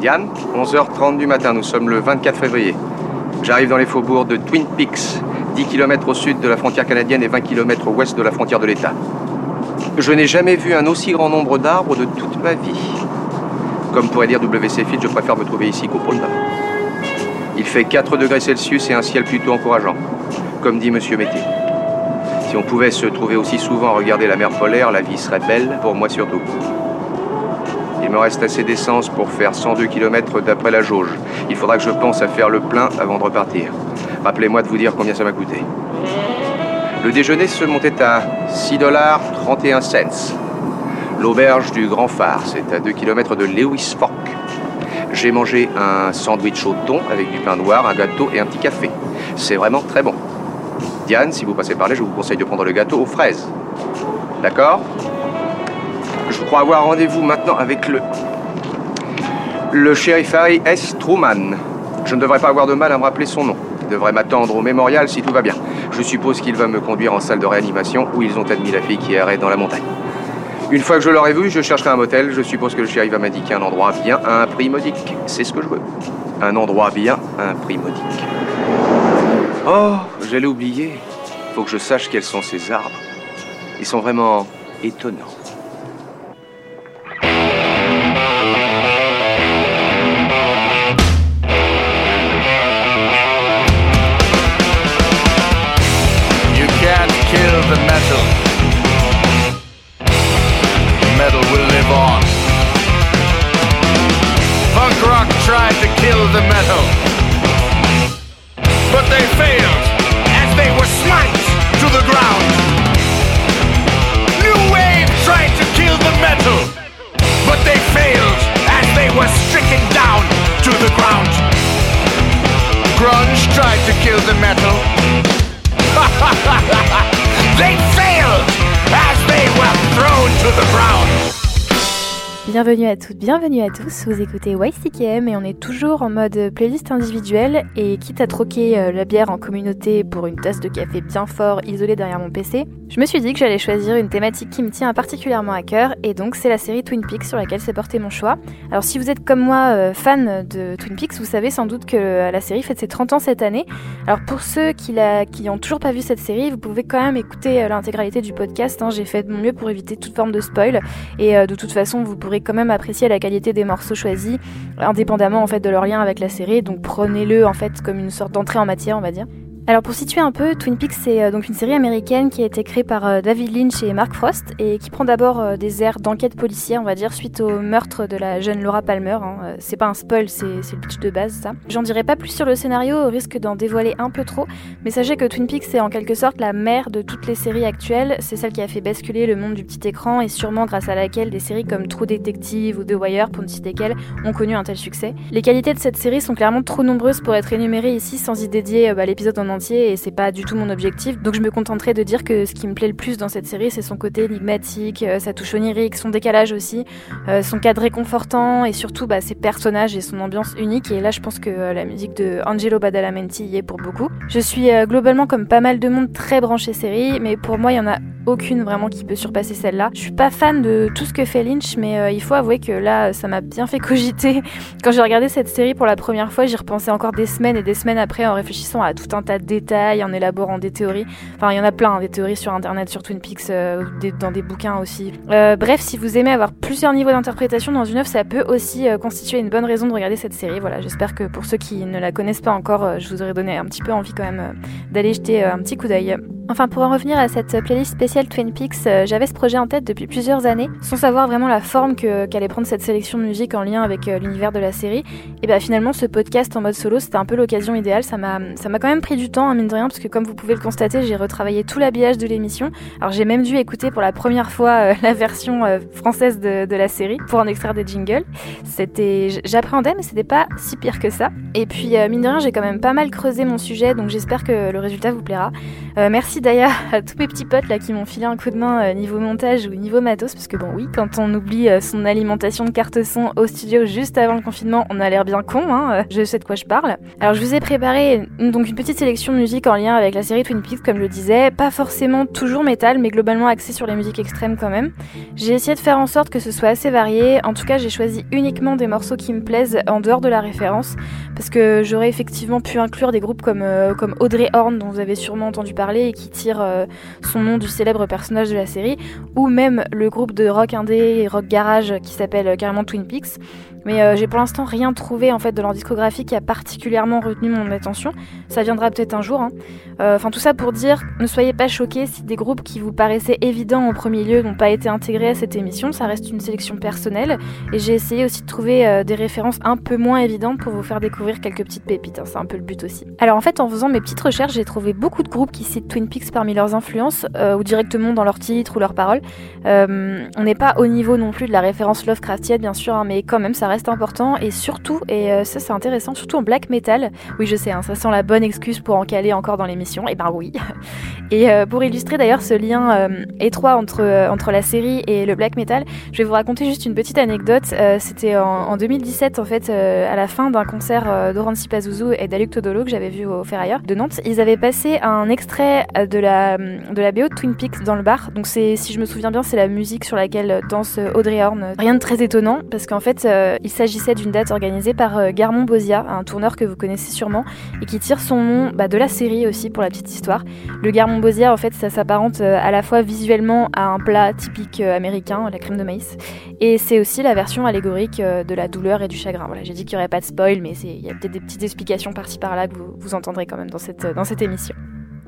Diane, 11h30 du matin, nous sommes le 24 février. J'arrive dans les faubourgs de Twin Peaks, 10 km au sud de la frontière canadienne et 20 km au ouest de la frontière de l'État. Je n'ai jamais vu un aussi grand nombre d'arbres de toute ma vie. Comme pourrait dire WC Field, je préfère me trouver ici qu'au pôle. Il fait 4 degrés Celsius et un ciel plutôt encourageant, comme dit Monsieur Mété. Si on pouvait se trouver aussi souvent à regarder la mer polaire, la vie serait belle, pour moi surtout. Il me reste assez d'essence pour faire 102 km d'après la jauge. Il faudra que je pense à faire le plein avant de repartir. Rappelez-moi de vous dire combien ça m'a coûté. Le déjeuner se montait à 6 dollars 31 cents. L'auberge du Grand Phare, c'est à 2 km de Lewis Fork. J'ai mangé un sandwich au thon avec du pain noir, un gâteau et un petit café. C'est vraiment très bon. Diane, si vous passez par là, je vous conseille de prendre le gâteau aux fraises. D'accord? Je crois avoir rendez-vous maintenant avec le. Le shérif Harry S. Truman. Je ne devrais pas avoir de mal à me rappeler son nom. Il devrait m'attendre au mémorial si tout va bien. Je suppose qu'il va me conduire en salle de réanimation où ils ont admis la fille qui errait dans la montagne. Une fois que je l'aurai vu, je chercherai un motel. Je suppose que le shérif va m'indiquer un endroit bien à un prix modique. C'est ce que je veux. Un endroit bien à un prix modique. Oh, j'allais oublier. Faut que je sache quels sont ces arbres. Ils sont vraiment étonnants. Bienvenue à toutes, bienvenue à tous, vous écoutez YCKM et on est toujours en mode playlist individuelle et quitte à troquer euh, la bière en communauté pour une tasse de café bien fort isolé derrière mon PC, je me suis dit que j'allais choisir une thématique qui me tient particulièrement à cœur et donc c'est la série Twin Peaks sur laquelle s'est porté mon choix. Alors si vous êtes comme moi euh, fan de Twin Peaks, vous savez sans doute que euh, la série fête ses 30 ans cette année. Alors pour ceux qui, la, qui ont toujours pas vu cette série, vous pouvez quand même écouter l'intégralité du podcast, hein. j'ai fait de mon mieux pour éviter toute forme de spoil et de toute façon vous pourrez quand même apprécier la qualité des morceaux choisis, indépendamment en fait de leur lien avec la série. Donc prenez-le en fait comme une sorte d'entrée en matière, on va dire. Alors pour situer un peu, Twin Peaks c'est euh, donc une série américaine qui a été créée par euh, David Lynch et Mark Frost et qui prend d'abord euh, des airs d'enquête policière, on va dire, suite au meurtre de la jeune Laura Palmer. hein. C'est pas un spoil, c'est le pitch de base ça. J'en dirai pas plus sur le scénario au risque d'en dévoiler un peu trop, mais sachez que Twin Peaks c'est en quelque sorte la mère de toutes les séries actuelles. C'est celle qui a fait basculer le monde du petit écran et sûrement grâce à laquelle des séries comme True Detective ou The Wire, pour ne citer qu'elles, ont connu un tel succès. Les qualités de cette série sont clairement trop nombreuses pour être énumérées ici sans y dédier bah, l'épisode en entier et c'est pas du tout mon objectif. Donc je me contenterai de dire que ce qui me plaît le plus dans cette série, c'est son côté énigmatique, euh, sa touche onirique, son décalage aussi, euh, son cadre réconfortant et surtout bah, ses personnages et son ambiance unique. Et là, je pense que euh, la musique de Angelo Badalamenti y est pour beaucoup. Je suis globalement comme pas mal de monde très branché série, mais pour moi, il y en a aucune vraiment qui peut surpasser celle-là. Je suis pas fan de tout ce que fait Lynch, mais il faut avouer que là, ça m'a bien fait cogiter. Quand j'ai regardé cette série pour la première fois, j'y repensais encore des semaines et des semaines après en réfléchissant à tout un tas détails, en élaborant des théories. Enfin, il y en a plein, hein, des théories sur internet, sur Twin Peaks, euh, dans des bouquins aussi. Euh, bref, si vous aimez avoir plusieurs niveaux d'interprétation dans une œuvre, ça peut aussi euh, constituer une bonne raison de regarder cette série. Voilà, j'espère que pour ceux qui ne la connaissent pas encore, je vous aurais donné un petit peu envie quand même d'aller jeter un petit coup d'œil. Enfin, pour en revenir à cette playlist spéciale Twin Peaks, j'avais ce projet en tête depuis plusieurs années, sans savoir vraiment la forme qu'allait prendre cette sélection de musique en lien avec l'univers de la série. Et bah finalement, ce podcast en mode solo, c'était un peu l'occasion idéale. Ça m'a quand même pris du temps, hein, mine de rien, parce que comme vous pouvez le constater, j'ai retravaillé tout l'habillage de l'émission. Alors j'ai même dû écouter pour la première fois euh, la version euh, française de, la série pour en extraire des jingles. C'était, j'appréhendais, mais c'était pas si pire que ça. Et puis, euh, mine de rien, j'ai quand même pas mal creusé mon sujet, donc j'espère que le résultat vous plaira. Merci d'ailleurs à tous mes petits potes là qui m'ont filé un coup de main niveau montage ou niveau matos, parce que bon, oui, quand on oublie son alimentation de carte son au studio juste avant le confinement, on a l'air bien con, hein, je sais de quoi je parle. Alors, je vous ai préparé donc une petite sélection de musique en lien avec la série Twin Peaks, comme je le disais, pas forcément toujours métal, mais globalement axé sur les musiques extrêmes quand même. J'ai essayé de faire en sorte que ce soit assez varié, en tout cas, j'ai choisi uniquement des morceaux qui me plaisent en dehors de la référence, parce que j'aurais effectivement pu inclure des groupes comme, euh, comme Audrey Horn, dont vous avez sûrement entendu parler et qui tire euh, son nom du célèbre personnage de la série, ou même le groupe de rock indé et rock garage qui s'appelle carrément Twin Peaks. Mais euh, j'ai pour l'instant rien trouvé en fait de leur discographie qui a particulièrement retenu mon attention. Ça viendra peut-être un jour. Hein. Euh, enfin tout ça pour dire, ne soyez pas choqués si des groupes qui vous paraissaient évidents en premier lieu n'ont pas été intégrés à cette émission. Ça reste une sélection personnelle et j'ai essayé aussi de trouver euh, des références un peu moins évidentes pour vous faire découvrir quelques petites pépites. Hein. C'est un peu le but aussi. Alors en fait en faisant mes petites recherches, j'ai trouvé beaucoup de groupes qui citent Twin Peaks parmi leurs influences ou directement dans leurs titres ou leurs paroles. on n'est pas au niveau non plus de la référence Lovecraftienne bien sûr, hein, mais quand même ça reste important et surtout, et euh, ça c'est intéressant, surtout en black metal. Oui, je sais, hein, ça sent la bonne excuse pour en caler encore dans l'émission. Et ben oui. Et euh, pour illustrer d'ailleurs ce lien euh, étroit entre, entre la série et le black metal, je vais vous raconter juste une petite anecdote. C'était en, 2017 en fait, à la fin d'un concert d'Oranzi Pazuzu et d'Aluc Todolo que j'avais vu au Ferrailleur de Nantes. Ils avaient passé un extrait de la, de la BO de Twin Peaks dans le bar. Donc si je me souviens bien, c'est la musique sur laquelle danse Audrey Horn. Rien de très étonnant parce qu'en fait, il s'agissait d'une date organisée par euh, Garmon Bosia, un tourneur que vous connaissez sûrement, et qui tire son nom bah, de la série aussi pour la petite histoire. Le Garmon Bosia, en fait, ça s'apparente euh, à la fois visuellement à un plat typique euh, américain, la crème de maïs, et c'est aussi la version allégorique de la douleur et du chagrin. Voilà, j'ai dit qu'il n'y aurait pas de spoil, mais il y a peut-être des petites explications par-ci par-là que vous, entendrez quand même dans cette émission.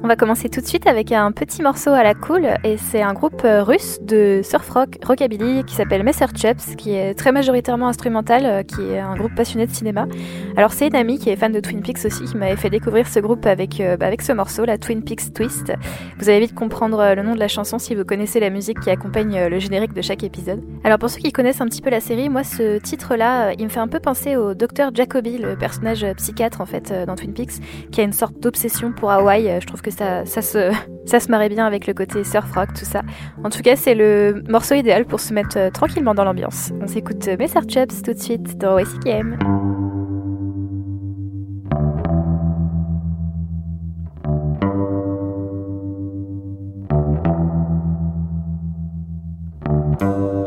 On va commencer tout de suite avec un petit morceau à la cool et c'est un groupe euh, russe de surf rock rockabilly qui s'appelle Messer Chups qui est très majoritairement instrumental, euh, qui est un groupe passionné de cinéma. Alors c'est une amie qui est fan de Twin Peaks aussi qui m'avait fait découvrir ce groupe avec, euh, bah, avec ce morceau, la Twin Peaks Twist. Vous allez vite comprendre le nom de la chanson si vous connaissez la musique qui accompagne le générique de chaque épisode. Alors pour ceux qui connaissent un petit peu la série, moi ce titre-là, il me fait un peu penser au docteur Jacoby, le personnage psychiatre en fait dans Twin Peaks, qui a une sorte d'obsession pour Hawaï. Je trouve que ça, se, marrait bien avec le côté surf rock, tout ça. En tout cas, c'est le morceau idéal pour se mettre euh, tranquillement dans l'ambiance. On s'écoute euh, Messer Chubbs tout de suite dans OSIKM. thank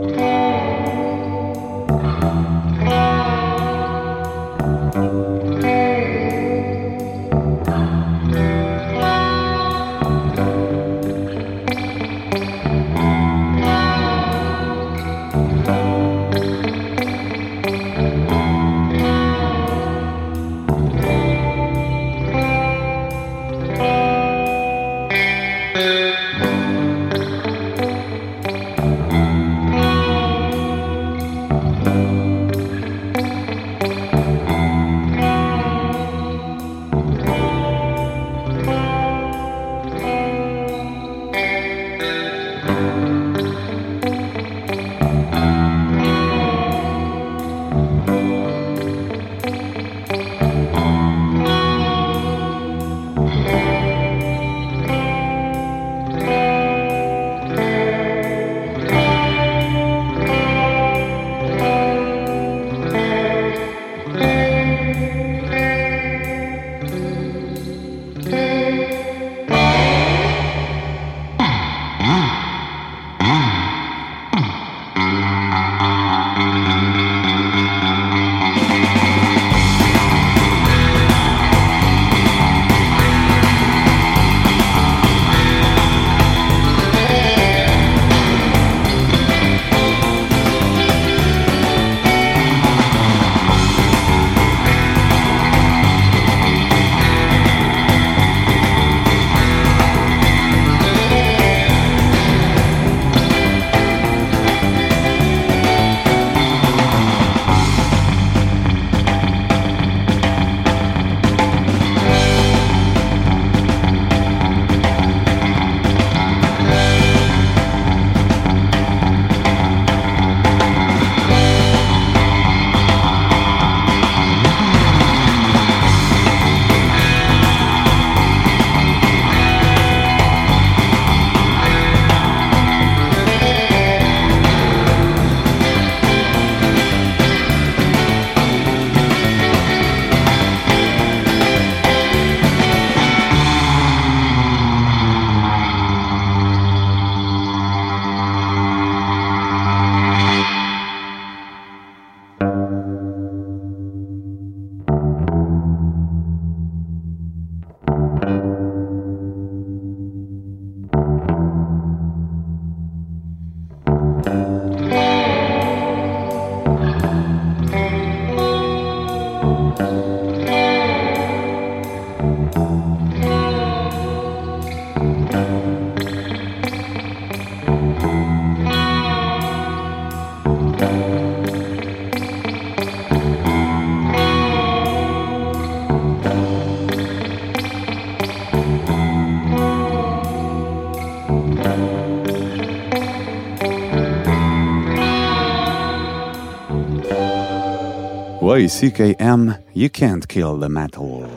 You Can't Kill the Metal.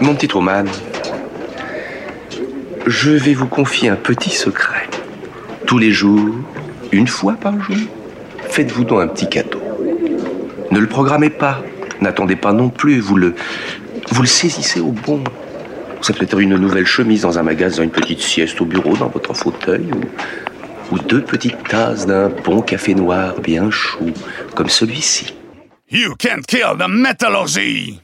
Mon petit Truman, je vais vous confier un petit secret. Tous les jours, une fois par jour, faites-vous donc un petit cadeau. Ne le programmez pas, n'attendez pas non plus, vous le, vous le saisissez au bon. Ça peut être une nouvelle chemise dans un magasin, une petite sieste au bureau dans votre fauteuil, ou, ou deux petites tasses d'un bon café noir bien chaud, comme celui-ci. You can't kill the metallurgy!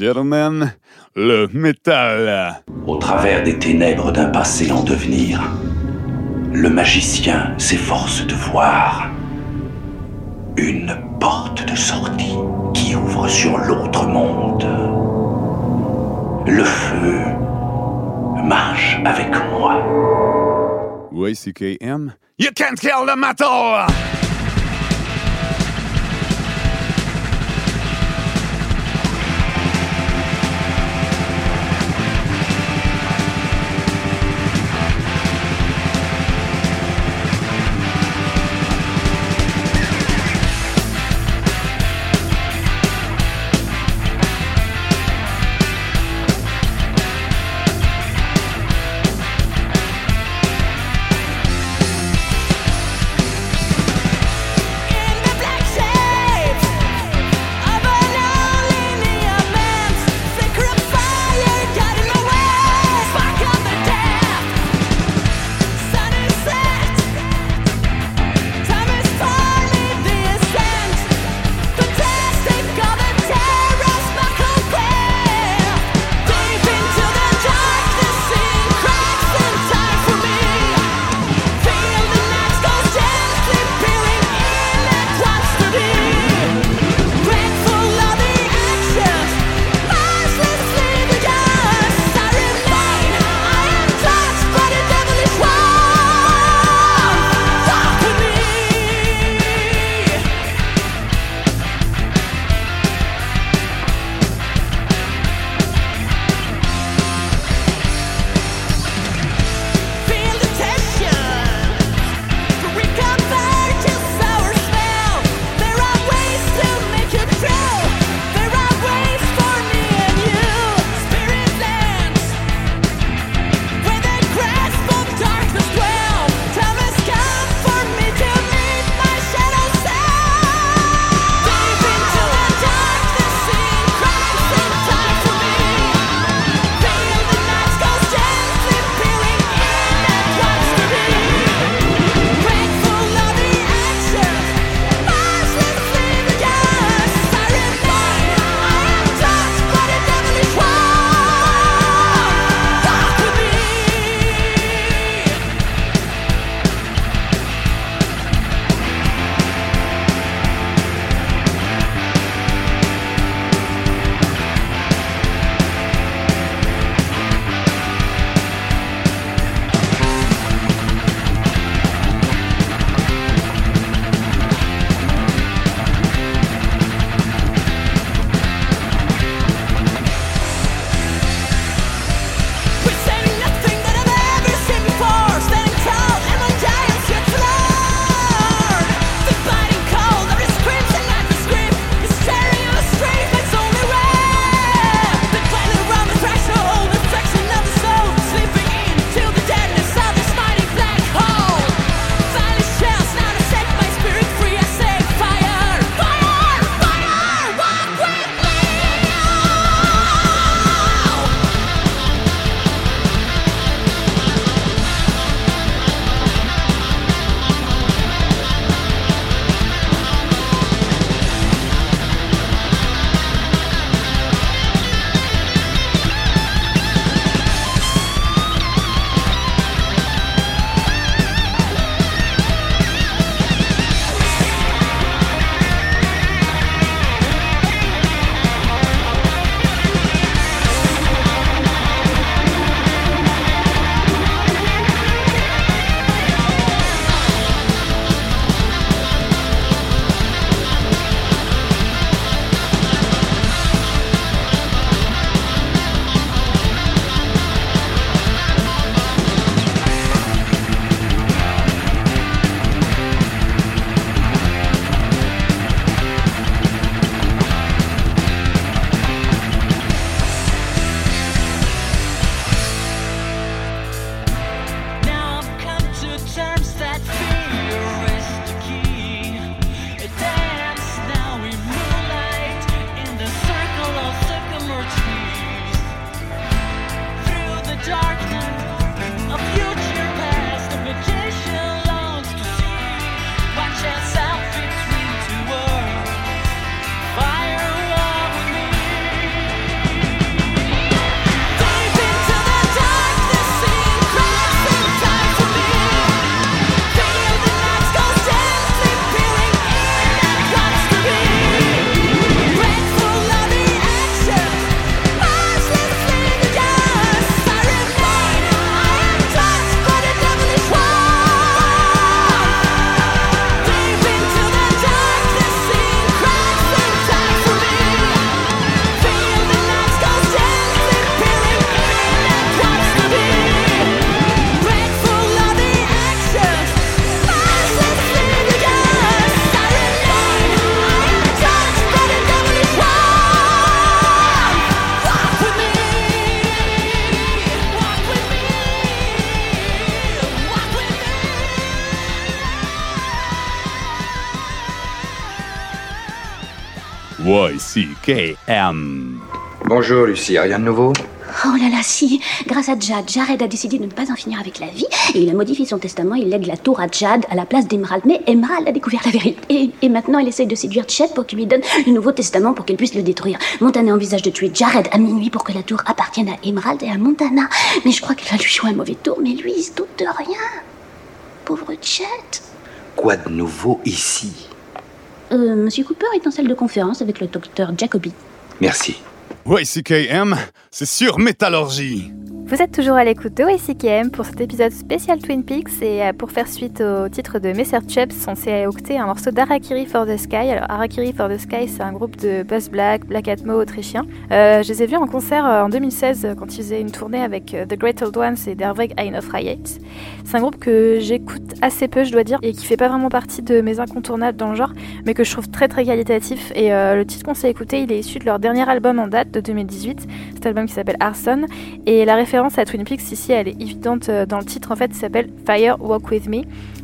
Gentlemen, le métal. Au travers des ténèbres d'un passé en devenir, le magicien s'efforce de voir une porte de sortie qui ouvre sur l'autre monde. Le feu marche avec moi. YCKM, You can't kill the metal! YCKM. Bonjour Lucie, rien de nouveau? Oh là là, si. Grâce à Jad, Jared a décidé de ne pas en finir avec la vie et il a modifié son testament. Il lègue la tour à Jad à la place d'Emerald. Mais Emerald a découvert la vérité. Et, et maintenant, elle essaye de séduire Chet pour qu'il lui donne le nouveau testament pour qu'elle puisse le détruire. Montana envisage de tuer Jared à minuit pour que la tour appartienne à Emerald et à Montana. Mais je crois qu'elle va lui jouer un mauvais tour. Mais lui, il se doute de rien. Pauvre Chet. Quoi de nouveau ici? Euh, Monsieur Cooper est en salle de conférence avec le docteur Jacoby. Merci. YCKM, c'est sur métallurgie. Vous êtes toujours à l'écoute de YCKM pour cet épisode spécial Twin Peaks et euh, pour faire suite au titre de Messer on s'est octé un morceau d'Arakiri for the Sky. Alors Arakiri for the Sky, c'est un groupe de post-black, black atmo autrichien. Euh, je les ai vus en concert euh, en 2016 euh, quand ils faisaient une tournée avec The Great Old Ones et Der Weg Ein of Riot. C'est un groupe que j'écoute assez peu, je dois dire, et qui fait pas vraiment partie de mes incontournables dans le genre, mais que je trouve très très qualitatif. Et le titre qu'on s'est écouté, il est issu de leur dernier album en date de 2018, cet album qui s'appelle Arson. Et la référence à Twin Peaks ici, elle est évidente euh, dans le titre en fait, s'appelle Fire Walk With Me.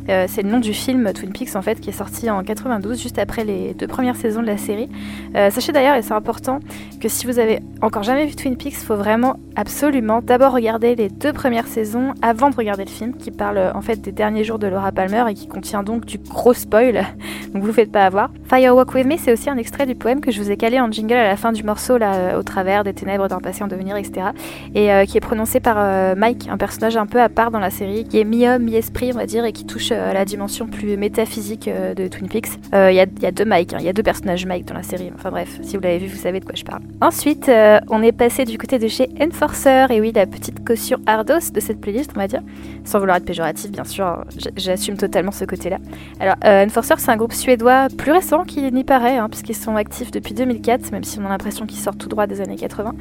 Euh, c'est le nom du film Twin Peaks en fait qui est sorti en 92 juste après les deux premières saisons de la série. Euh, sachez d'ailleurs et c'est important que si vous avez encore jamais vu Twin Peaks, faut vraiment absolument d'abord regarder les deux premières saisons avant de regarder le film qui parle en fait des derniers jours de Laura Palmer et qui contient donc du gros spoil. donc vous vous faites pas avoir. Fire Walk With Me, c'est aussi un extrait du poème que je vous ai calé en jingle à la fin du morceau là euh, au travers des ténèbres d'un passé en devenir etc. et qui est prononcé par Mike, un personnage un peu à part dans la série qui est mi-homme, mi-esprit on va dire et qui touche euh, la dimension plus métaphysique euh, de Twin Peaks. Euh, Il y, a, il y a deux Mike, hein, il y a deux personnages Mike dans la série. Enfin bref, si vous l'avez vu, vous savez de quoi je parle. Ensuite, euh, on est passé du côté de chez Enforcer, et oui, la petite caution Ardos de cette playlist, on va dire. Sans vouloir être péjoratif, bien sûr, hein, j'assume totalement ce côté-là. Alors, euh, Enforcer, c'est un groupe suédois plus récent qu'il n'y paraît, hein, puisqu'ils sont actifs depuis 2004, même si on a l'impression qu'ils sortent tout droit des années 80.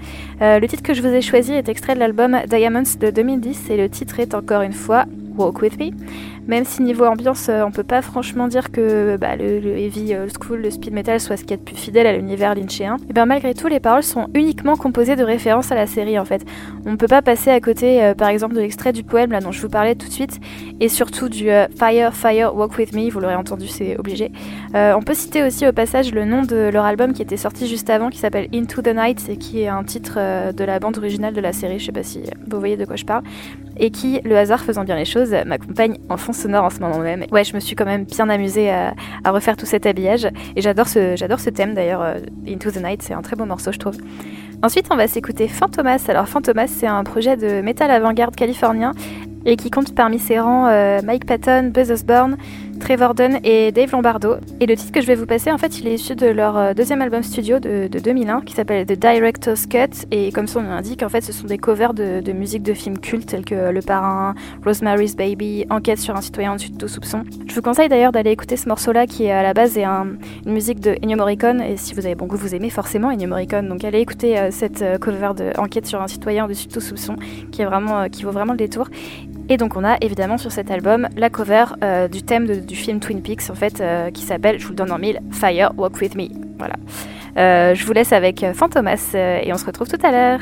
Euh, le titre que je vous ai choisi est extrait de l'album Diamonds de 2010, et le titre est encore une fois Walk With Me. Même si niveau ambiance, euh, on peut pas franchement dire que bah, le, heavy euh, school, le speed metal soit ce qu'il y a de plus fidèle à l'univers lynchéen, et bien malgré tout, les paroles sont uniquement composées de références à la série en fait. On ne peut pas passer à côté, euh, par exemple, de l'extrait du poème là dont je vous parlais tout de suite, et surtout du Fire, Fire, Walk With Me, vous l'aurez entendu, c'est obligé. On peut citer aussi au passage le nom de leur album qui était sorti juste avant, qui s'appelle Into the Night, et qui est un titre de la bande originale de la série, je sais pas si vous voyez de quoi je parle et qui, le hasard faisant bien les choses, m'accompagne en fond sonore en ce moment même. Ouais, je me suis quand même bien amusée à, refaire tout cet habillage et j'adore ce, j'adore ce thème d'ailleurs. euh, Into the Night, c'est un très beau morceau, je trouve. Ensuite, on va s'écouter Fantomas. Alors, Fantomas, c'est un projet de métal avant-garde californien et qui compte parmi ses rangs euh, Mike Patton, Buzz Osborne, Trevor Dunn et Dave Lombardo. Et le titre que je vais vous passer, en fait, il est issu de leur euh, deuxième album studio de, de 2001 qui s'appelle The Director's Cut. Et comme son nom l'indique, en fait, ce sont des covers de, musique de films cultes tels que Le Parrain, Rosemary's Baby, Enquête sur un citoyen au-dessus de tout soupçon. Je vous conseille d'ailleurs d'aller écouter ce morceau-là qui à la base est un- une musique de Ennio Morricone. Et si vous avez bon goût, vous aimez forcément Ennio Morricone. Donc allez écouter euh, cette euh, cover de Enquête sur un citoyen au-dessus de tout soupçon qui, est vraiment, qui vaut vraiment le détour. Et donc on a évidemment sur cet album la cover euh, du thème du film Twin Peaks en fait euh, qui s'appelle, je vous le donne en mille, Fire Walk With Me. Voilà. Euh, je vous laisse avec Fantomas et on se retrouve tout à l'heure.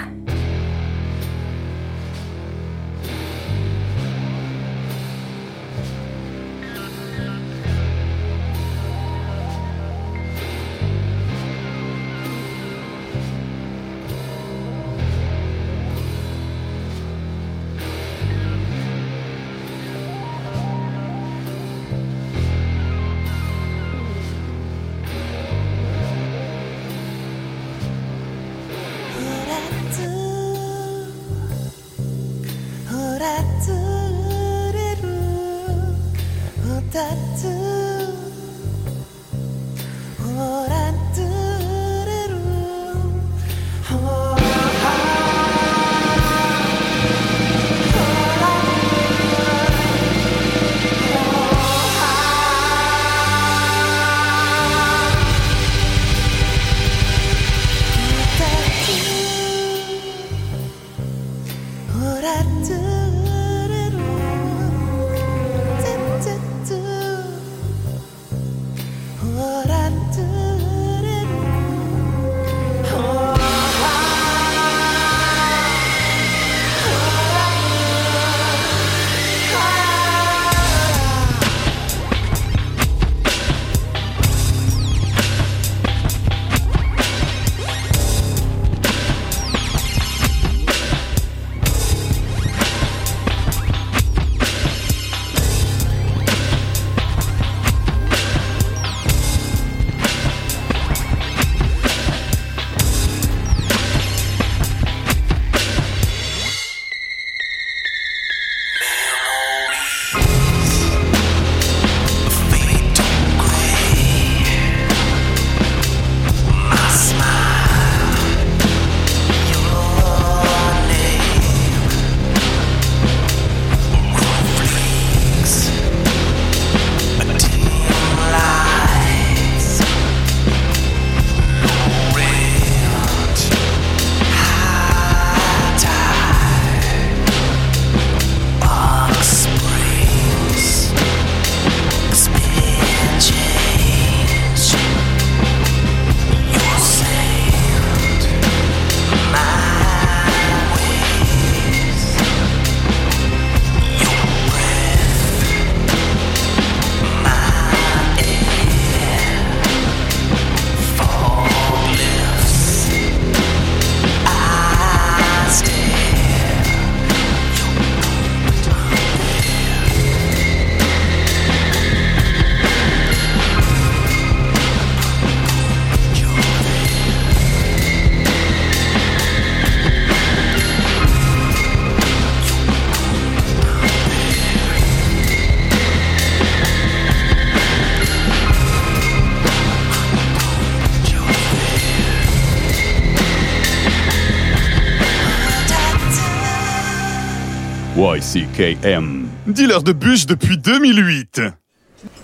YCKM, dealer de bûches depuis 2008.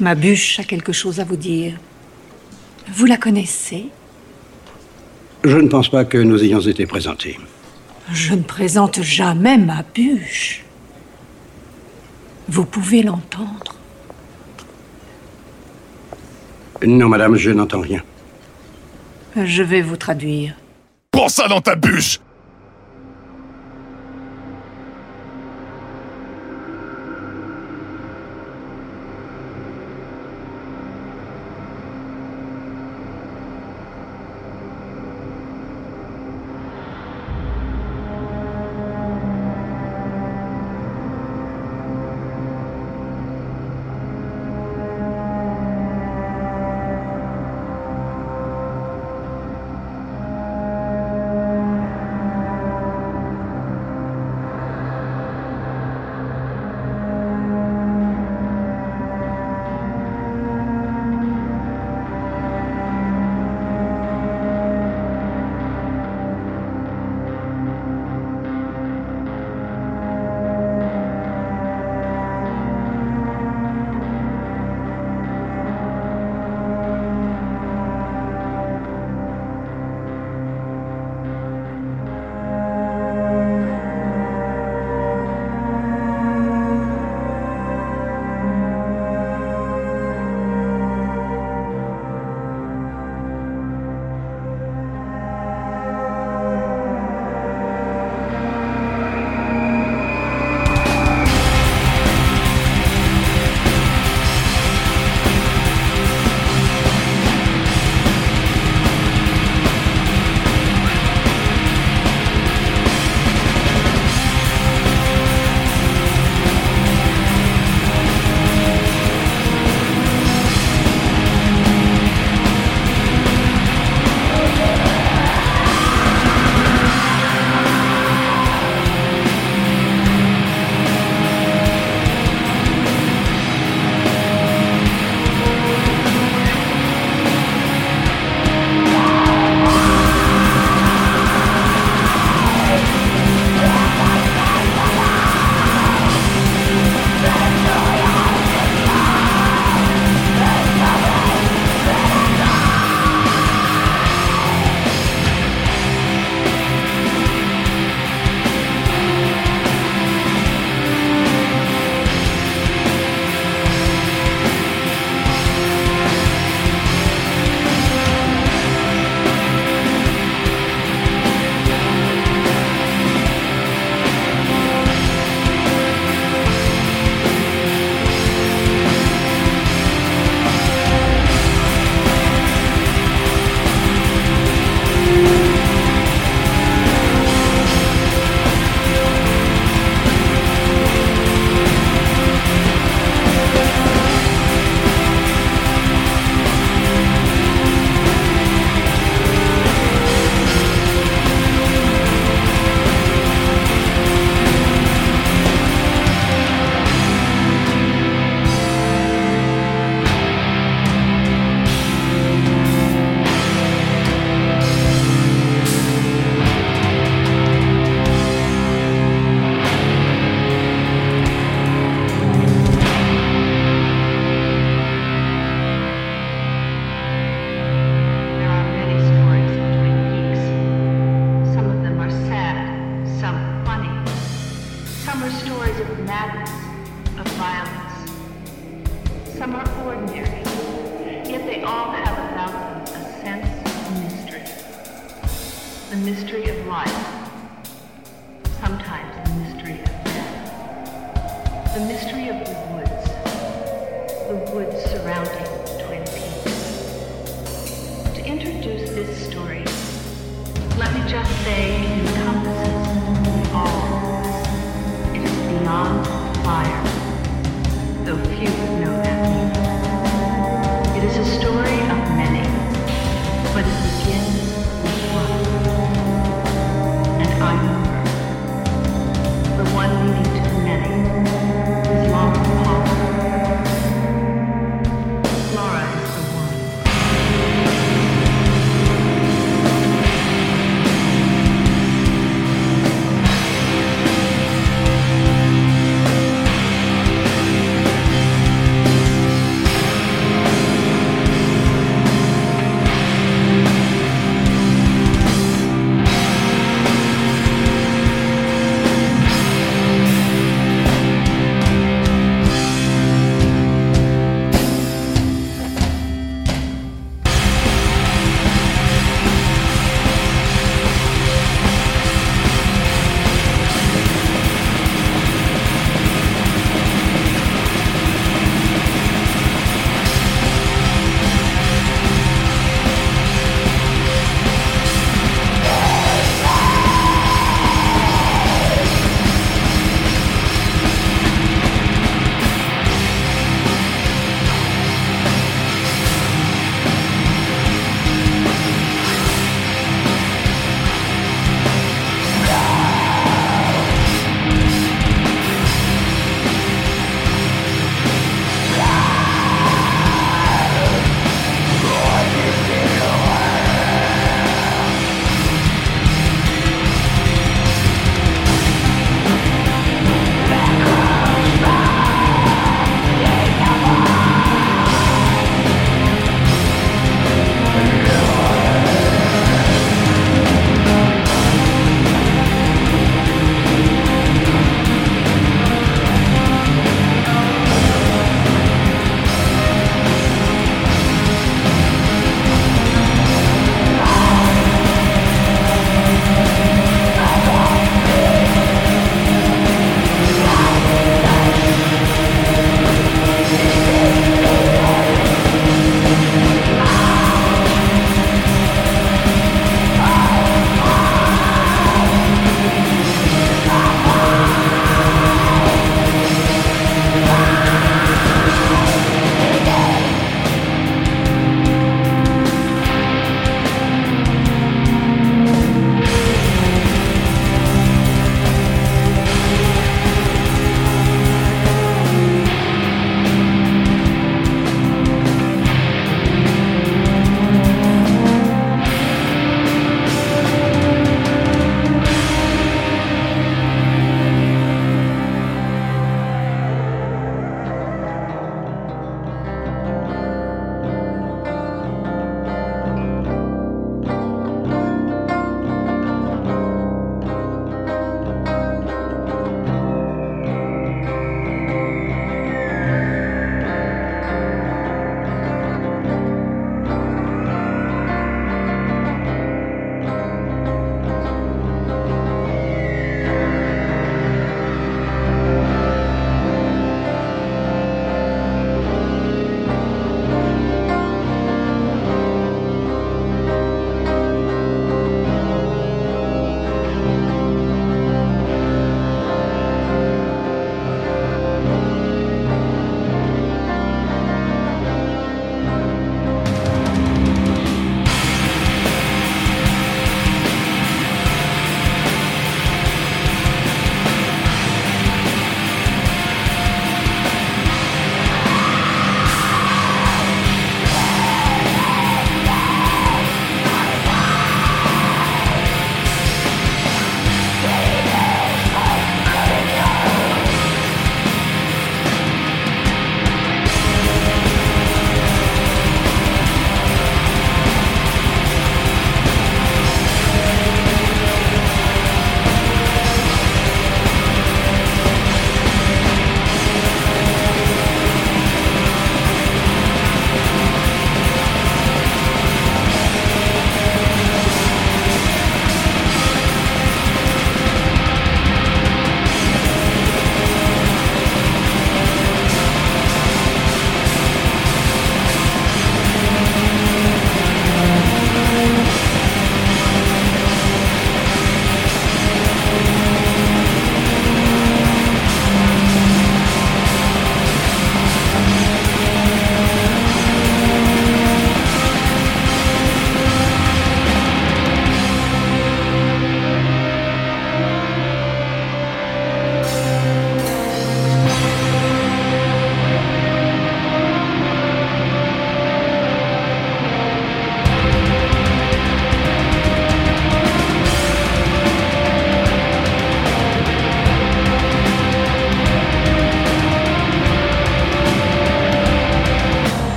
Ma bûche a quelque chose à vous dire. Vous la connaissez? Je ne pense pas que nous ayons été présentés. Je ne présente jamais ma bûche. Vous pouvez l'entendre? Non, madame, je n'entends rien. Je vais vous traduire. Prends ça dans ta bûche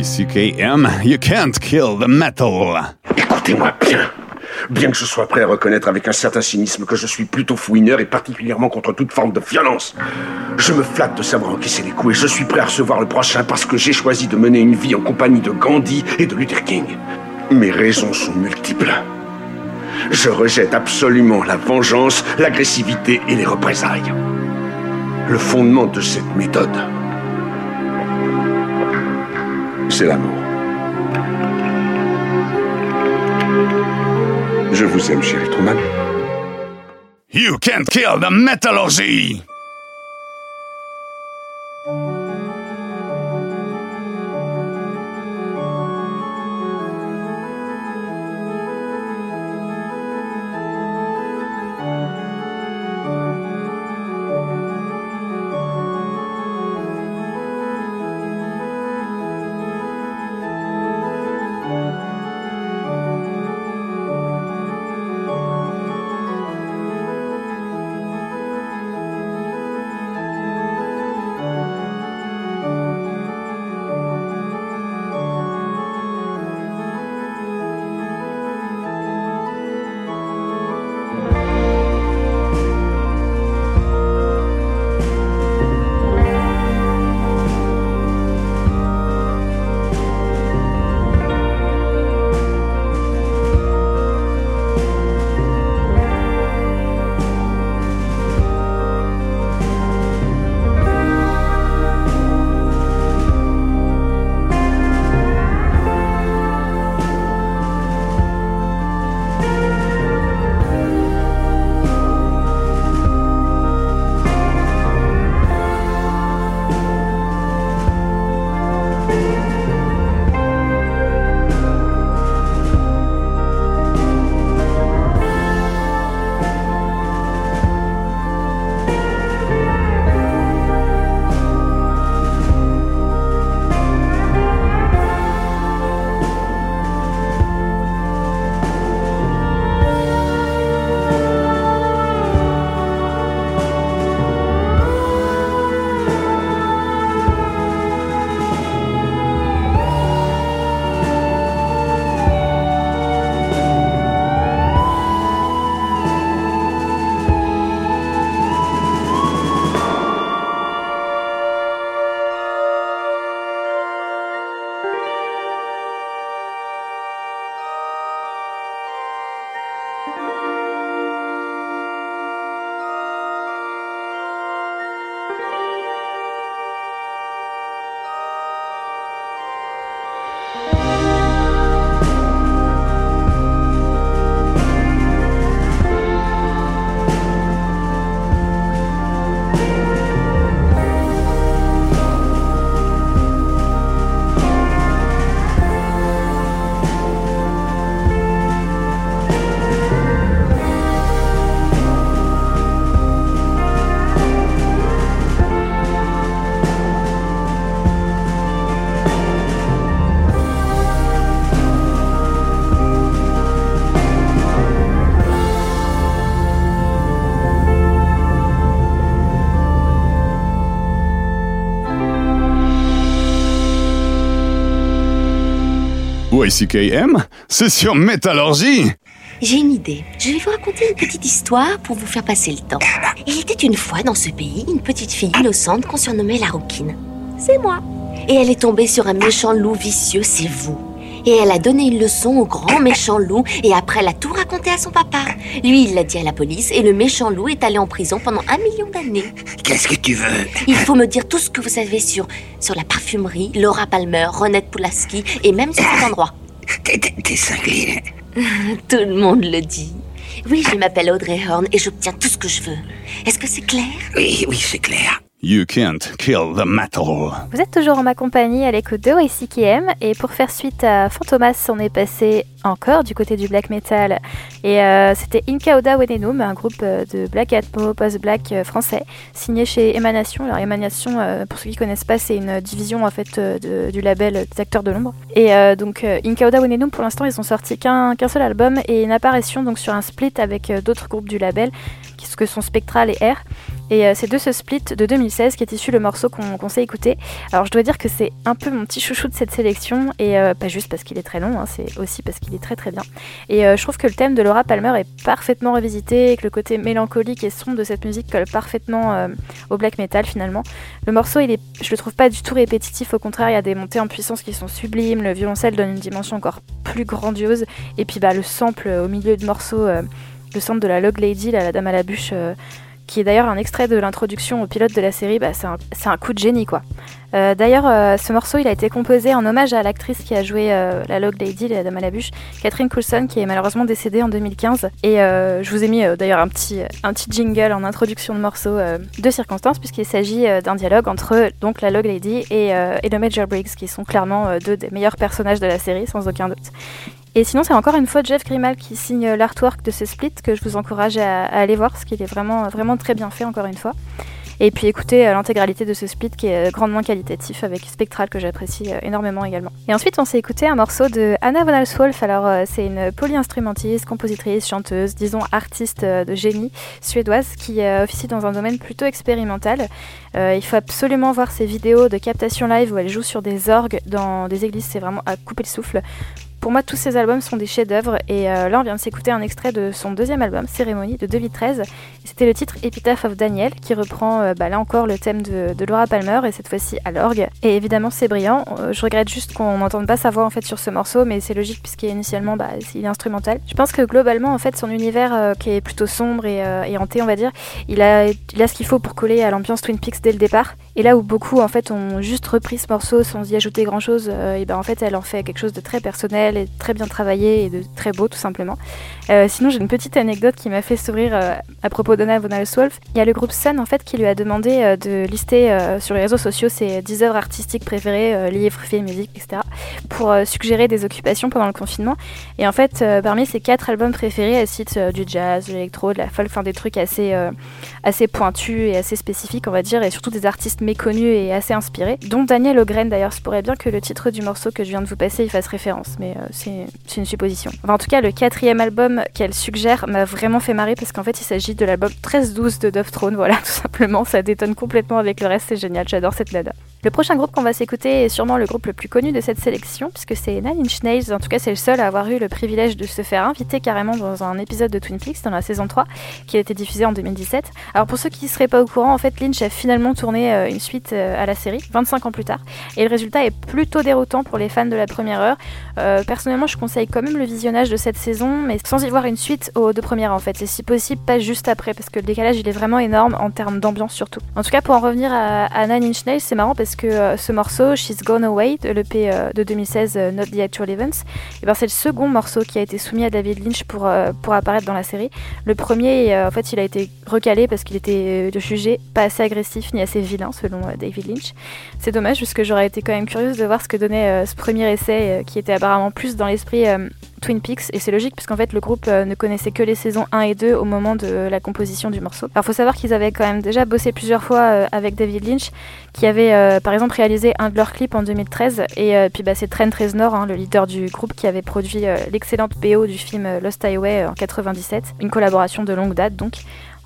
YCKM, you can't kill the metal. Écoutez-moi bien. Bien que je sois prêt à reconnaître avec un certain cynisme que je suis plutôt fouineur et particulièrement contre toute forme de violence, je me flatte de savoir encaisser les coups et je suis prêt à recevoir le prochain parce que j'ai choisi de mener une vie en compagnie de Gandhi et de Luther King. Mes raisons sont multiples. Je rejette absolument la vengeance, l'agressivité et les représailles. Le fondement de cette méthode, c'est l'amour. Je vous aime, chérie Truman. You can't kill the metallurgy! YCKM, c'est sur Métallurgie. J'ai une idée. Je vais vous raconter une petite histoire pour vous faire passer le temps. Il était une fois dans ce pays une petite fille innocente qu'on surnommait la rouquine. C'est moi. Et elle est tombée sur un méchant loup vicieux, c'est vous. Et elle a donné une leçon au grand méchant loup et après elle a tout raconté à son papa. Lui, il l'a dit à la police et le méchant loup est allé en prison pendant un million d'années. Qu'est-ce que tu veux? Il faut me dire tout ce que vous savez sur, sur la parfumerie, Laura Palmer, Ronette Pulaski et même sur cet endroit. T'es cinglé. Tout le monde le dit. Oui, je m'appelle Audrey Horn et j'obtiens tout ce que je veux. Est-ce que c'est clair? Oui, oui, c'est clair. You can't kill the metal. Vous êtes toujours en ma compagnie à l'écoute de YCKM et pour faire suite à Fantomas, on est passé encore du côté du black metal et euh, c'était Inkauda Wenenum, un groupe euh, de black atmo post-black euh, français signé chez Emanation. Alors Emanation, pour ceux qui connaissent pas, c'est une division en fait du label des acteurs de l'ombre. Et donc Inkauda Wenenum, pour l'instant, ils ont sorti qu'un seul album et une apparition donc sur un split avec d'autres groupes du label, que sont Spectral et R. Et euh, c'est de ce split de 2016 qui est issu le morceau qu'on qu'on s'est écouté. Alors je dois dire que c'est un peu mon petit chouchou de cette sélection, et euh, pas juste parce qu'il est très long, hein, c'est aussi parce qu'il est très très bien. Et euh, je trouve que le thème de Laura Palmer est parfaitement revisité, et que le côté mélancolique et sombre de cette musique colle parfaitement au black metal finalement. Le morceau, il est, je le trouve pas du tout répétitif, au contraire, il y a des montées en puissance qui sont sublimes, le violoncelle donne une dimension encore plus grandiose, et puis bah, le sample au milieu du morceau, le sample de la Log Lady, la dame à la bûche, qui est d'ailleurs un extrait de l'introduction au pilote de la série, bah, c'est un, coup de génie quoi. Euh, d'ailleurs, euh, ce morceau, il a été composé en hommage à l'actrice qui a joué euh, la Log Lady, la dame à la bûche, Catherine Coulson, qui est malheureusement décédée en 2015. Et je vous ai mis d'ailleurs un petit, un petit jingle en introduction de morceau de circonstance, puisqu'il s'agit d'un dialogue entre donc la Log Lady et, le Major Briggs, qui sont clairement deux des meilleurs personnages de la série, sans aucun doute. Et sinon, c'est encore une fois Jeff Grimal qui signe l'artwork de ce split que je vous encourage à, aller voir parce qu'il est vraiment, vraiment très bien fait, encore une fois. Et puis écoutez euh, l'intégralité de ce split qui est grandement qualitatif avec Spectral que j'apprécie euh, énormément également. Et ensuite, on s'est écouté un morceau de Anna von Alswolf. Alors, euh, c'est une polyinstrumentiste, compositrice, chanteuse, disons artiste de génie suédoise qui officie dans un domaine plutôt expérimental. Il faut absolument voir ses vidéos de captation live où elle joue sur des orgues dans des églises. C'est vraiment à couper le souffle. Pour moi, tous ces albums sont des chefs-d'œuvre et euh, là, on vient de s'écouter un extrait de son deuxième album, Cérémonie, de 2013. C'était le titre Epitaph of Daniel qui reprend euh, bah, là encore le thème de, Laura Palmer et cette fois-ci à l'orgue. Et évidemment, c'est brillant. Euh, je regrette juste qu'on n'entende pas sa voix en fait sur ce morceau, mais c'est logique puisqu'initialement, bah, il est instrumental. Je pense que globalement, en fait, son univers euh, qui est plutôt sombre et, hanté, on va dire, il a, ce qu'il faut pour coller à l'ambiance Twin Peaks dès le départ. Et là où beaucoup en fait ont juste repris ce morceau sans y ajouter grand chose, et ben en fait elle en fait quelque chose de très personnel et très bien travaillé et de très beau tout simplement. Sinon j'ai une petite anecdote qui m'a fait sourire à propos d'Anna von Alswolf. Il y a le groupe Sun en fait qui lui a demandé euh, de lister euh, sur les réseaux sociaux ses 10 œuvres artistiques préférées, euh, livres, films, musique, etc. pour suggérer des occupations pendant le confinement. Et en fait parmi ses quatre albums préférés, elle cite du jazz, de l'électro, de la folk, enfin des trucs assez assez pointus et assez spécifiques on va dire, et surtout des artistes méconnus et assez inspirés, dont Daniel Ogren d'ailleurs. Ce pourrait bien que le titre du morceau que je viens de vous passer y fasse référence, mais c'est une supposition. En tout cas, le quatrième album qu'elle suggère m'a vraiment fait marrer parce qu'en fait, il s'agit de l'album 13-12 de Dove Throne. Voilà, tout simplement, ça détonne complètement avec le reste, c'est génial, j'adore cette nada. Le prochain groupe qu'on va s'écouter est sûrement le groupe le plus connu de cette sélection, puisque c'est Nine Inch Nails. En tout cas, c'est le seul à avoir eu le privilège de se faire inviter carrément dans un épisode de Twin Peaks dans la saison 3, qui a été diffusé en 2017. Alors, pour ceux qui ne seraient pas au courant, en fait, Lynch a finalement tourné euh, une suite euh, à la série, 25 ans plus tard, et le résultat est plutôt déroutant pour les fans de la première heure. Euh, personnellement, je conseille quand même le visionnage de cette saison, mais sans y voir une suite aux deux premières en fait, et si possible, pas juste après, parce que le décalage il est vraiment énorme en termes d'ambiance surtout. En tout cas, pour en revenir à, à Nine Inch Nails, c'est marrant parce que euh, ce morceau, She's Gone Away, de l'EP euh, de 2016, euh, Not the Actual Events, et ben c'est le second morceau qui a été soumis à David Lynch pour, pour apparaître dans la série. Le premier, en fait, il a été recalé parce qu'il était jugé pas assez agressif ni assez vilain selon David Lynch. C'est dommage parce que j'aurais été quand même curieuse de voir ce que donnait ce premier essai qui était apparemment plus dans l'esprit Twin Peaks et c'est logique puisqu'en fait le groupe euh, ne connaissait que les saisons 1 et 2 au moment de la composition du morceau. Alors faut savoir qu'ils avaient quand même déjà bossé plusieurs fois euh, avec David Lynch qui avait euh, par exemple réalisé un de leurs clips en 2013 et puis bah, c'est Trent Reznor, hein, le leader du groupe qui avait produit l'excellente BO du film Lost Highway en 97, une collaboration de longue date donc.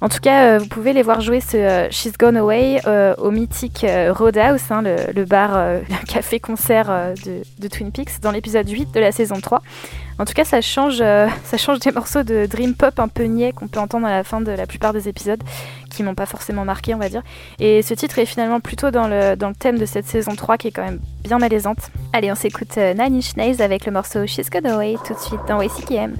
En tout cas, euh, vous pouvez les voir jouer ce euh, She's Gone Away euh, au mythique Roadhouse, hein, le, bar, le café-concert de, Twin Peaks, dans l'épisode 8 de la saison 3. En tout cas, ça change, des morceaux de dream pop un peu niais qu'on peut entendre à la fin de la plupart des épisodes, qui m'ont pas forcément marqué, on va dire. Et ce titre est finalement plutôt dans le, thème de cette saison 3 qui est quand même bien malaisante. Allez, on s'écoute Nine Inch Nails avec le morceau She's Gone Away tout de suite dans WCKM.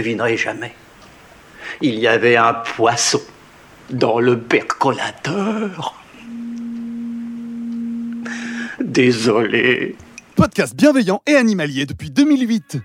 Ne jamais. Il y avait un poisson dans le percolateur. Désolé. Podcast bienveillant et animalier depuis 2008.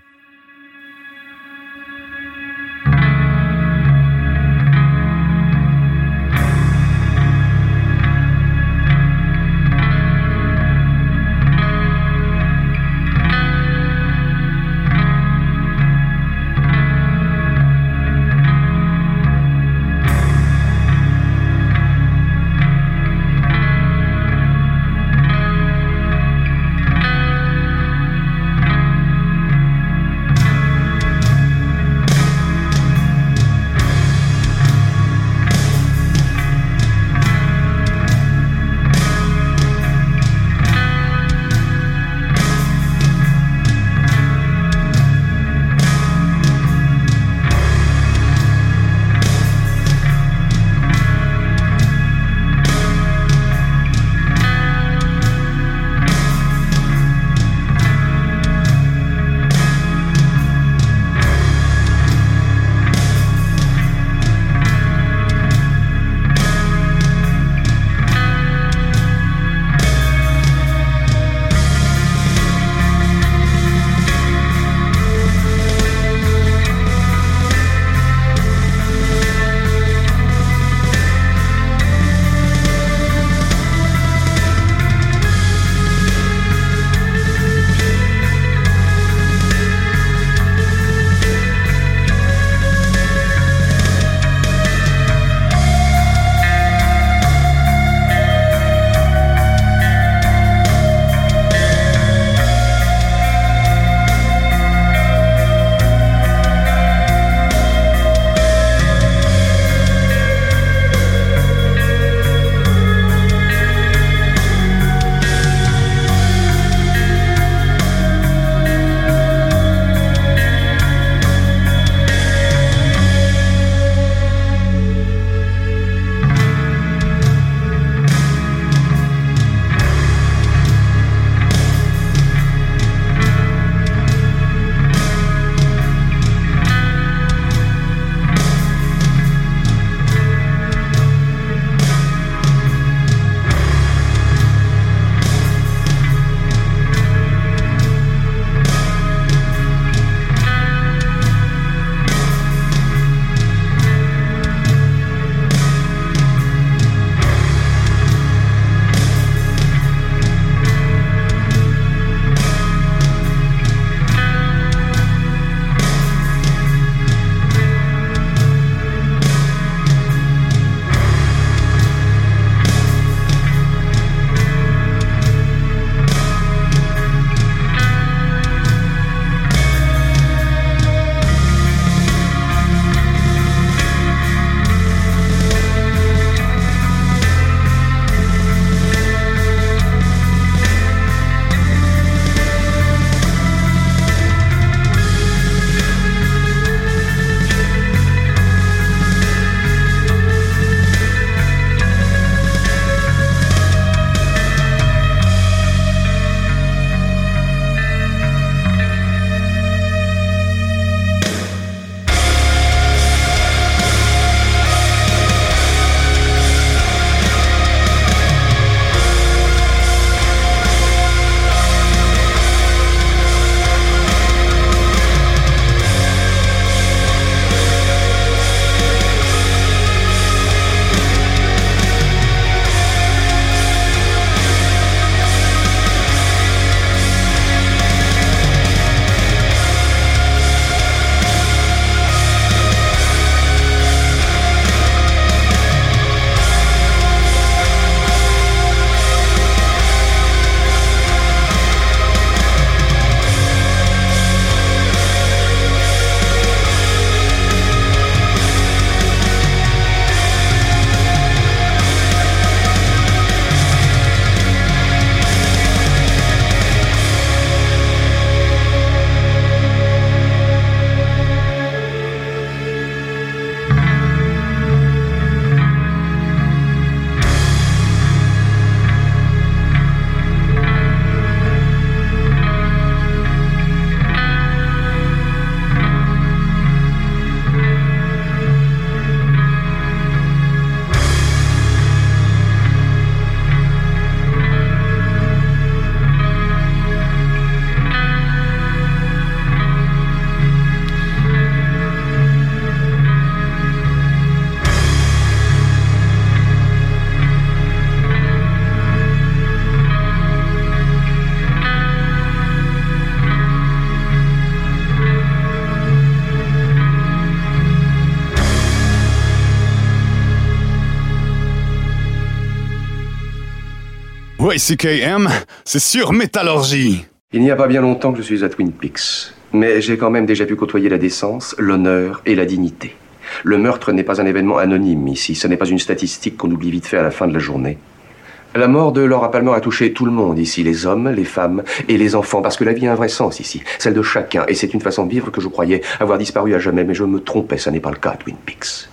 YCKM, c'est sur métallurgie. Il n'y a pas bien longtemps que je suis à Twin Peaks. Mais j'ai quand même déjà pu côtoyer la décence, l'honneur et la dignité. Le meurtre n'est pas un événement anonyme ici, ce n'est pas une statistique qu'on oublie vite fait à la fin de la journée. La mort de Laura Palmer a touché tout le monde ici, les hommes, les femmes et les enfants, parce que la vie a un vrai sens ici, celle de chacun, et c'est une façon de vivre que je croyais avoir disparu à jamais, mais je me trompais, ça n'est pas le cas à Twin Peaks.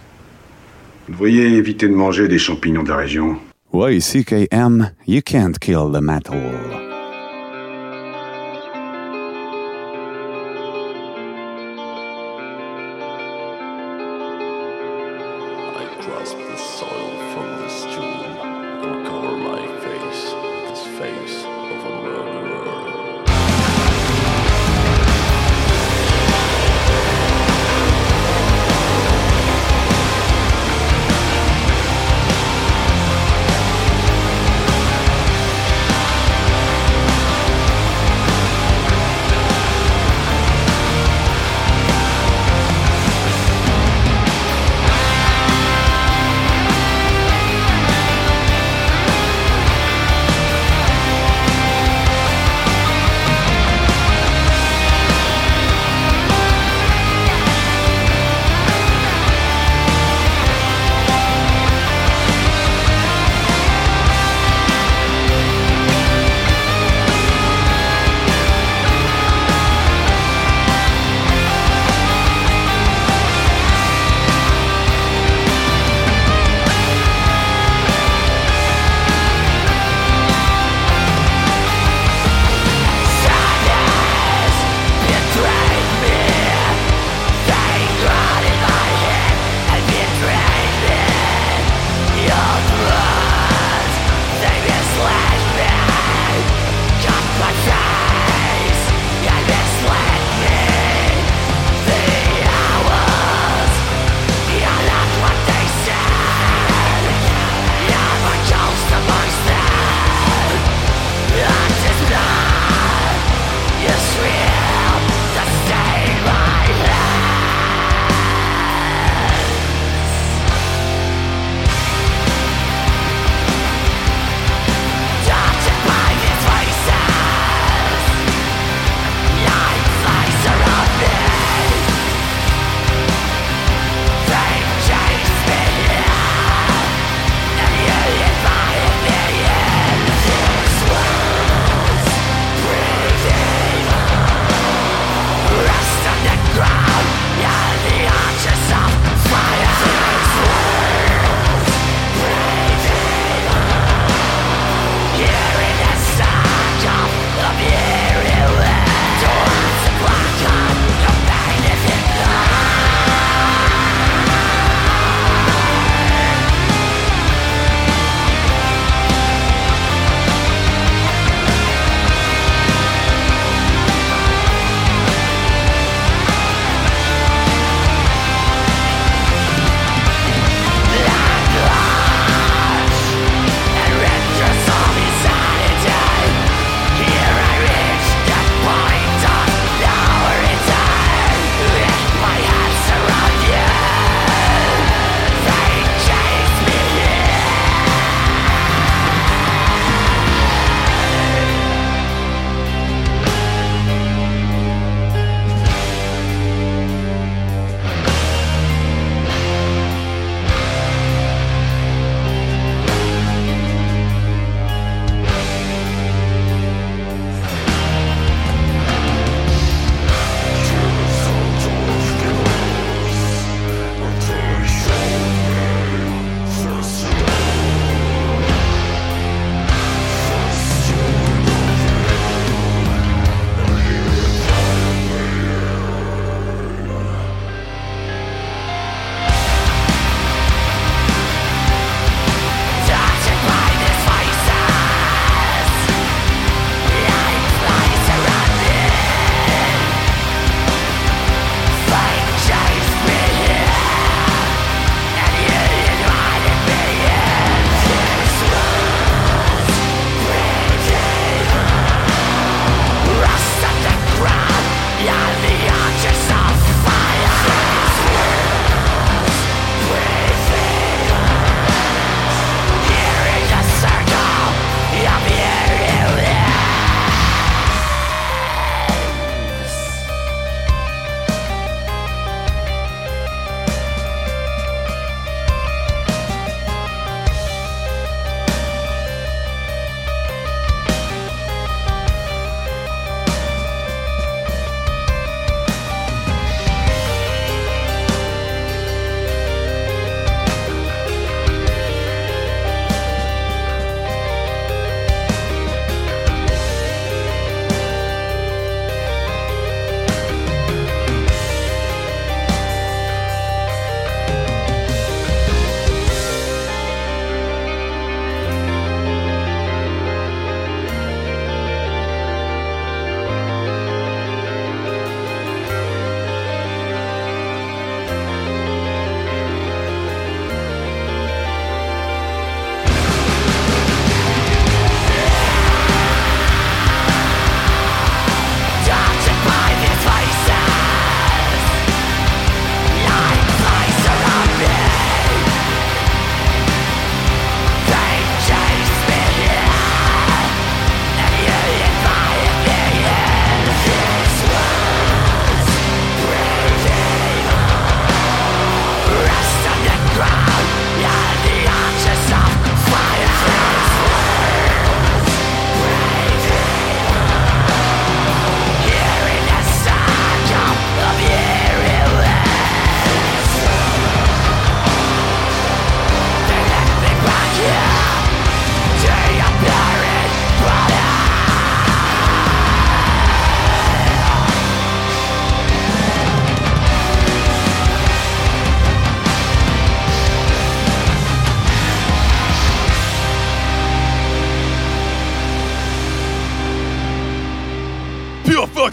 Vous devriez éviter de manger des champignons de la région? YCKM, you can't kill the metal.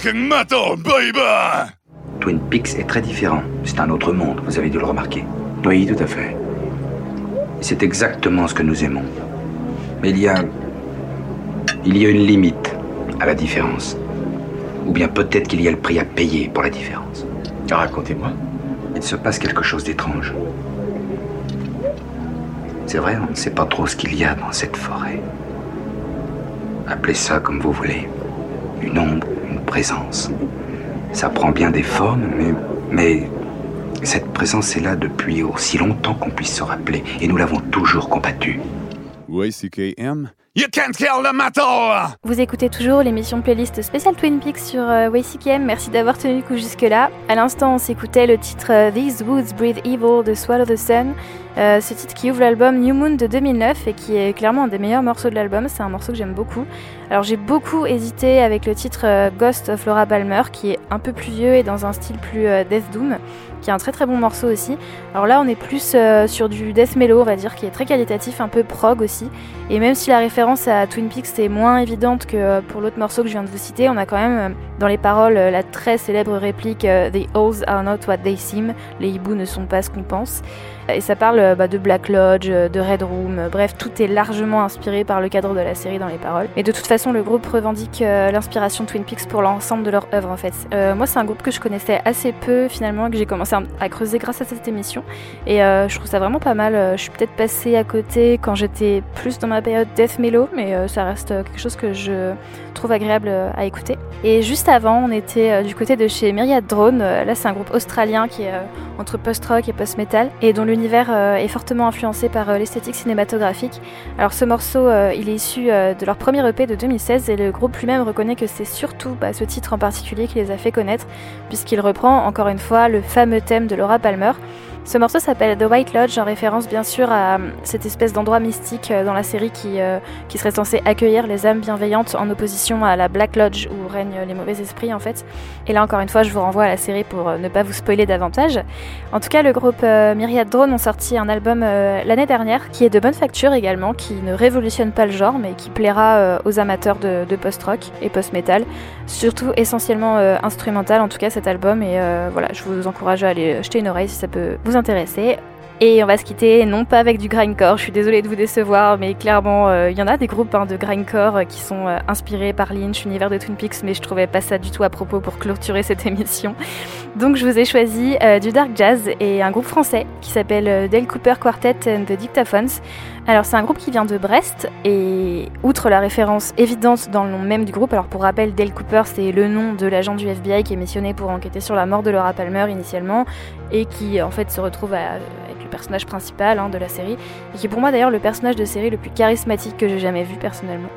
Fucking metal, baby! Twin Peaks est très différent. C'est un autre monde, vous avez dû le remarquer. Oui, tout à fait. C'est exactement ce que nous aimons. Mais il y a. Il y a une limite à la différence. Ou bien peut-être qu'il y a le prix à payer pour la différence. Racontez-moi. Il se passe quelque chose d'étrange. C'est vrai, on ne sait pas trop ce qu'il y a dans cette forêt. Appelez ça comme vous voulez. Une ombre, présence. Ça prend bien des formes, mais, mais cette présence est là depuis aussi longtemps qu'on puisse se rappeler, et nous l'avons toujours combattue. YCKM, You can't kill the metal! Vous écoutez toujours l'émission playlist spéciale Twin Peaks sur euh, WCKM. Merci d'avoir tenu le coup jusque-là. À l'instant, on s'écoutait le titre euh, These Woods Breathe Evil de Swallow the Sun. Euh, ce titre qui ouvre l'album New Moon de 2009 et qui est clairement un des meilleurs morceaux de l'album. C'est un morceau que j'aime beaucoup. Alors j'ai beaucoup hésité avec le titre euh, Ghost of Laura Palmer qui est un peu plus vieux et dans un style plus euh, Death Doom, qui est un très très bon morceau aussi. Alors là on est plus euh, sur du Death Mellow on va dire, qui est très qualitatif, un peu prog aussi. Et même si la référence à Twin Peaks est moins évidente que pour l'autre morceau que je viens de vous citer, on a quand même dans les paroles la très célèbre réplique The owls are not what they seem, les hiboux ne sont pas ce qu'on pense. Et ça parle euh, bah, de Black Lodge, euh, de Red Room, euh, bref, tout est largement inspiré par le cadre de la série dans les paroles. Et de toute façon, le groupe revendique euh, l'inspiration Twin Peaks pour l'ensemble de leur œuvre en fait. Moi, c'est un groupe que je connaissais assez peu finalement, que j'ai commencé à, creuser grâce à cette émission. Et je trouve ça vraiment pas mal. Je suis peut-être passée à côté quand j'étais plus dans ma période Death Mellow, mais ça reste quelque chose que je trouve agréable à écouter. Et juste avant, on était du côté de chez Myriad Drone. Là, c'est un groupe australien qui est entre post-rock et post-metal et dont l'univers euh, est fortement influencé par euh, l'esthétique cinématographique. Alors, ce morceau, euh, il est issu de leur premier EP de 2016 et le groupe lui-même reconnaît que c'est surtout bah, ce titre en particulier qui les a fait connaître, puisqu'il reprend encore une fois le fameux thème de Laura Palmer. Ce morceau s'appelle The White Lodge en référence bien sûr à euh, cette espèce d'endroit mystique euh, dans la série qui, euh, qui serait censé accueillir les âmes bienveillantes en opposition à la Black Lodge où règnent les mauvais esprits en fait. Et là encore une fois je vous renvoie à la série pour ne pas vous spoiler davantage. En tout cas le groupe euh, Myriad Drone ont sorti un album l'année dernière qui est de bonne facture également, qui ne révolutionne pas le genre mais qui plaira aux amateurs de, de post-rock et post-metal, surtout essentiellement instrumental en tout cas cet album et voilà je vous encourage à aller jeter une oreille si ça peut vous intéresser. Et on va se quitter, non pas avec du grindcore, je suis désolée de vous décevoir, mais clairement, euh, il y en a des groupes hein, de grindcore euh, qui sont euh, inspirés par Lynch, univers de Twin Peaks, mais je trouvais pas ça du tout à propos pour clôturer cette émission. Donc je vous ai choisi du dark jazz et un groupe français qui s'appelle Dale Cooper Quartet and the Dictaphones. Alors c'est un groupe qui vient de Brest et outre la référence évidente dans le nom même du groupe, alors pour rappel Dale Cooper c'est le nom de l'agent du FBI qui est missionné pour enquêter sur la mort de Laura Palmer initialement et qui en fait se retrouve à- avec le personnage principal hein, de la série et qui est pour moi d'ailleurs le personnage de série le plus charismatique que j'ai jamais vu personnellement.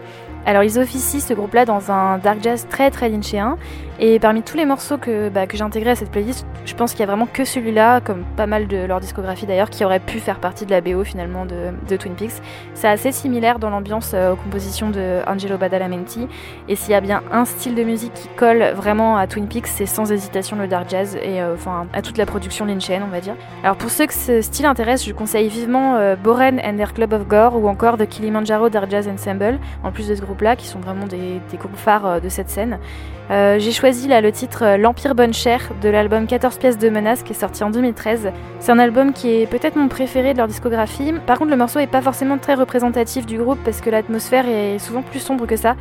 Alors ils officient ce groupe-là dans un dark jazz très très lynchéen et parmi tous les morceaux que, bah, que j'ai intégrés à cette playlist, je pense qu'il y a vraiment que celui-là, comme pas mal de leur discographie d'ailleurs, qui aurait pu faire partie de la BO finalement de, Twin Peaks. C'est assez similaire dans l'ambiance euh, aux compositions de Angelo Badalamenti et s'il y a bien un style de musique qui colle vraiment à Twin Peaks, c'est sans hésitation le dark jazz et euh, enfin à toute la production lynchéenne on va dire. Alors pour ceux que ce style intéresse, je conseille vivement euh, Boren and their Club of Gore ou encore The Kilimanjaro Dark Jazz Ensemble, en plus de ce groupe-là, qui sont vraiment des, des groupes phares euh, de cette scène. Euh, J'ai choisi là le titre euh, L'Empire Bonne Chère de l'album 14 pièces de menace qui est sorti en 2013. C'est un album qui est peut-être mon préféré de leur discographie. Par contre, le morceau est pas forcément très représentatif du groupe parce que l'atmosphère est souvent plus sombre que ça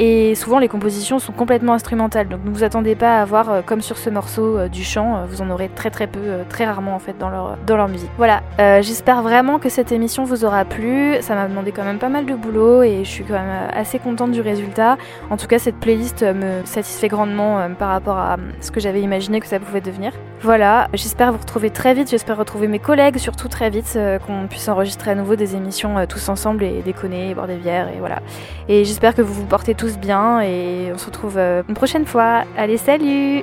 et souvent les compositions sont complètement instrumentales. Donc ne vous attendez pas à avoir, euh, comme sur ce morceau, euh, du chant. Euh, Vous en aurez très très peu, très rarement en fait dans leur, dans leur musique. Voilà, j'espère vraiment que cette émission vous aura plu. Ça m'a demandé quand même pas mal de boulot et je suis quand même assez contente du résultat. En tout cas, cette playlist me satisfait grandement par rapport à ce que j'avais imaginé que ça pouvait devenir. Voilà, j'espère vous retrouver très vite, j'espère retrouver mes collègues surtout très vite, qu'on puisse enregistrer à nouveau des émissions tous ensemble et déconner, boire des bières et voilà. Et j'espère que vous vous portez tous bien et on se retrouve euh, une prochaine fois. Allez, salut